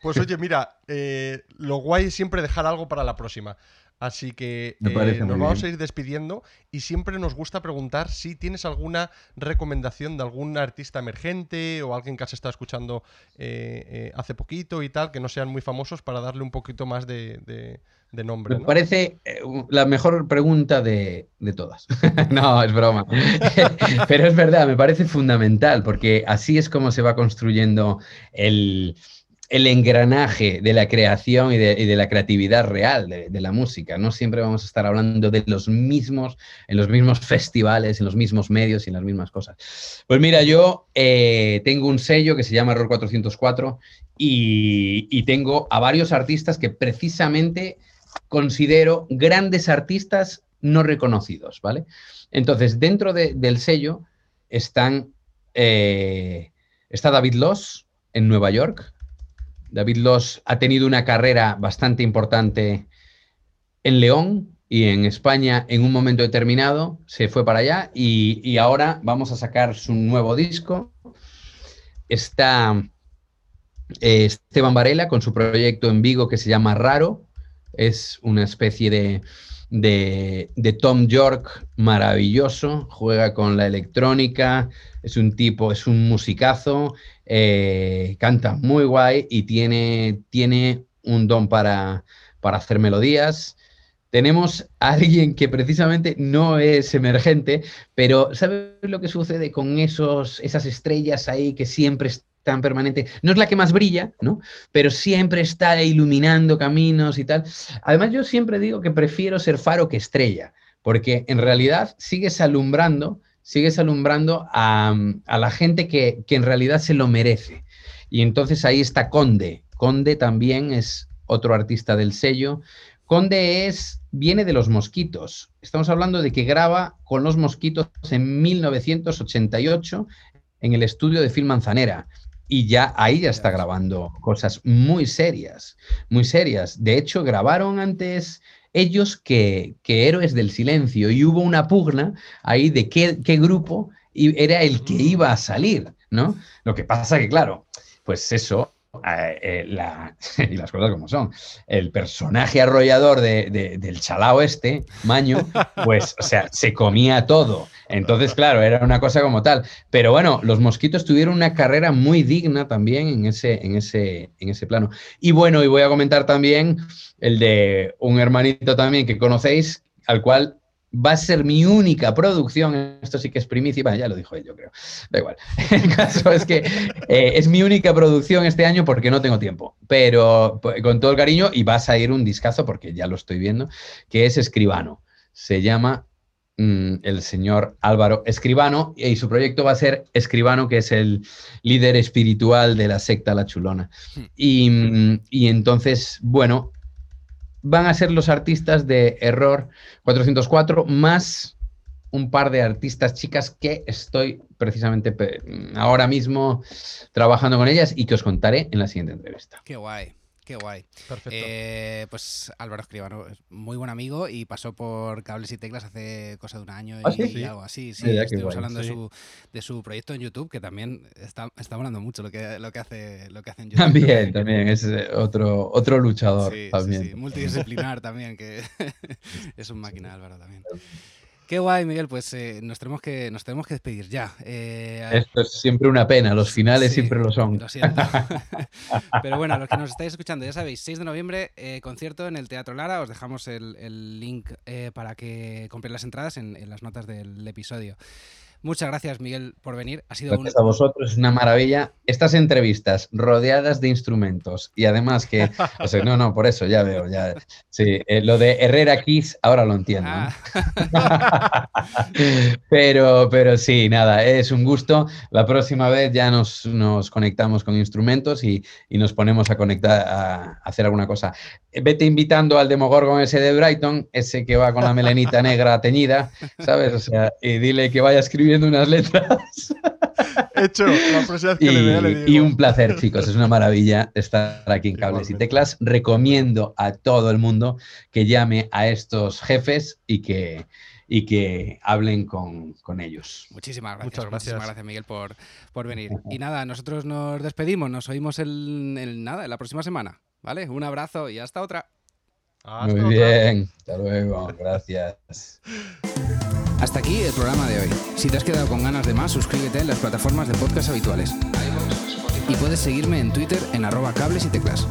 Pues oye, mira, eh, lo guay es siempre dejar algo para la próxima. Así que eh, nos vamos a ir despidiendo y siempre nos gusta preguntar si tienes alguna recomendación de algún artista emergente o alguien que has estado escuchando eh, eh, hace poquito y tal, que no sean muy famosos para darle un poquito más de, nombre.
Me parece la mejor pregunta de, de todas. no, es broma. Pero es verdad, me parece fundamental porque así es como se va construyendo el el engranaje de la creación y de, la creatividad real de, la música. No siempre vamos a estar hablando de los mismos, en los mismos festivales, en los mismos medios y en las mismas cosas. Pues mira, yo eh, tengo un sello que se llama Error 404 y, tengo a varios artistas que precisamente considero grandes artistas no reconocidos, ¿vale? Entonces, dentro del sello están, eh, está David Loss en Nueva York, David Loss ha tenido una carrera bastante importante en León y en España en un momento determinado, se fue para allá y, ahora vamos a sacar su nuevo disco. Está eh, Esteban Varela con su proyecto en Vigo que se llama Raro, es una especie de, de, Tom York maravilloso, juega con la electrónica, es un tipo, es un musicazo, eh, canta muy guay y tiene, tiene un don para, para hacer melodías. Tenemos a alguien que precisamente no es emergente, pero ¿sabes lo que sucede con esos, esas estrellas ahí que siempre están permanentes? No es la que más brilla, ¿no? Pero siempre está iluminando caminos y tal. Además, yo siempre digo que prefiero ser faro que estrella, porque en realidad sigues alumbrando sigues alumbrando a, la gente que, en realidad se lo merece. Y entonces ahí está Conde. Conde también es otro artista del sello. Conde es, viene de los mosquitos. Estamos hablando de que graba con los mosquitos en 1988 en el estudio de Phil Manzanera. Y ya ahí ya está grabando cosas muy serias, muy serias. De hecho, grabaron antes ellos que, Héroes del Silencio y hubo una pugna ahí de qué, qué grupo era el que iba a salir, ¿no? Lo que pasa que, claro, pues eso, eh, eh, y las cosas como son. El personaje arrollador del chalao este, Maño, pues, o sea, se comía todo. Entonces, claro, era una cosa como tal. Pero bueno, los mosquitos tuvieron una carrera muy digna también en ese, en ese, en ese plano. Y bueno, y voy a comentar también el de un hermanito también que conocéis, al cual va a ser mi única producción, esto sí que es primicia, bueno, ya lo dijo él, yo creo, da igual. El caso es que eh, es mi única producción este año porque no tengo tiempo, pero con todo el cariño y va a salir un discazo porque ya lo estoy viendo, que es Escribano. Se llama mm, el señor Álvaro Escribano y su proyecto va a ser Escribano, que es el líder espiritual de la secta La Chulona. Hmm. Y, mm, y entonces, bueno, van a ser los artistas de Error 404 más un par de artistas chicas que estoy precisamente ahora mismo trabajando con ellas y que os contaré en la siguiente entrevista.
Qué guay. Qué guay.
Perfecto.
Eh, pues Álvaro Escribano es muy buen amigo y pasó por Cables y Teclas hace cosa de un año
¿Ah,
y, algo así. Sí, estuvimos hablando de, su, de, su, proyecto en YouTube, que también está, está hablando mucho lo que, lo que, hace, lo que hace en YouTube.
También, también, es eh, otro, otro luchador. también.
multidisciplinar también, que es un máquina Álvaro también. Qué guay, Miguel. Pues eh, nos, tenemos que, nos tenemos que despedir ya.
Eh, Esto es siempre una pena, los finales siempre lo son.
Lo siento. Pero bueno, los que nos estáis escuchando, ya sabéis, 6 de noviembre, eh, concierto en el Teatro Lara. Os dejamos el, link para que compréis las entradas en las notas del episodio. Muchas gracias, Miguel, por venir. Ha sido
gracias a vosotros, es una maravilla. Estas entrevistas rodeadas de instrumentos y además que, o sea, no, no, por eso ya veo, ya, sí, eh, lo de Herrera Kiss ahora lo entiendo. Ah. pero, pero sí, nada, es un gusto. La próxima vez ya nos, nos conectamos con instrumentos y, y, nos ponemos a conectar, a hacer alguna cosa. Vete invitando al Demogorgon ese de Brighton, ese que va con la melenita negra teñida, ¿sabes? O sea, y dile que vaya a escribir unas letras.
Hecho, la próxima que
y,
le vea le digo.
Y un placer, chicos. Es una maravilla estar aquí en Cables y Teclas. Recomiendo a todo el mundo que llame a estos jefes y que, y que hablen con, con, ellos.
Muchísimas gracias. Muchas gracias. Muchísimas gracias, Miguel, por, por venir. Y nada, nosotros nos despedimos. Nos oímos el, el nada, la próxima semana. ¿Vale? Un abrazo y hasta otra.
Muy bien. Hasta luego. Gracias.
Hasta aquí el programa de hoy. Si te has quedado con ganas de más, suscríbete en las plataformas de podcast habituales. Y puedes seguirme en Twitter en arroba cables y teclas.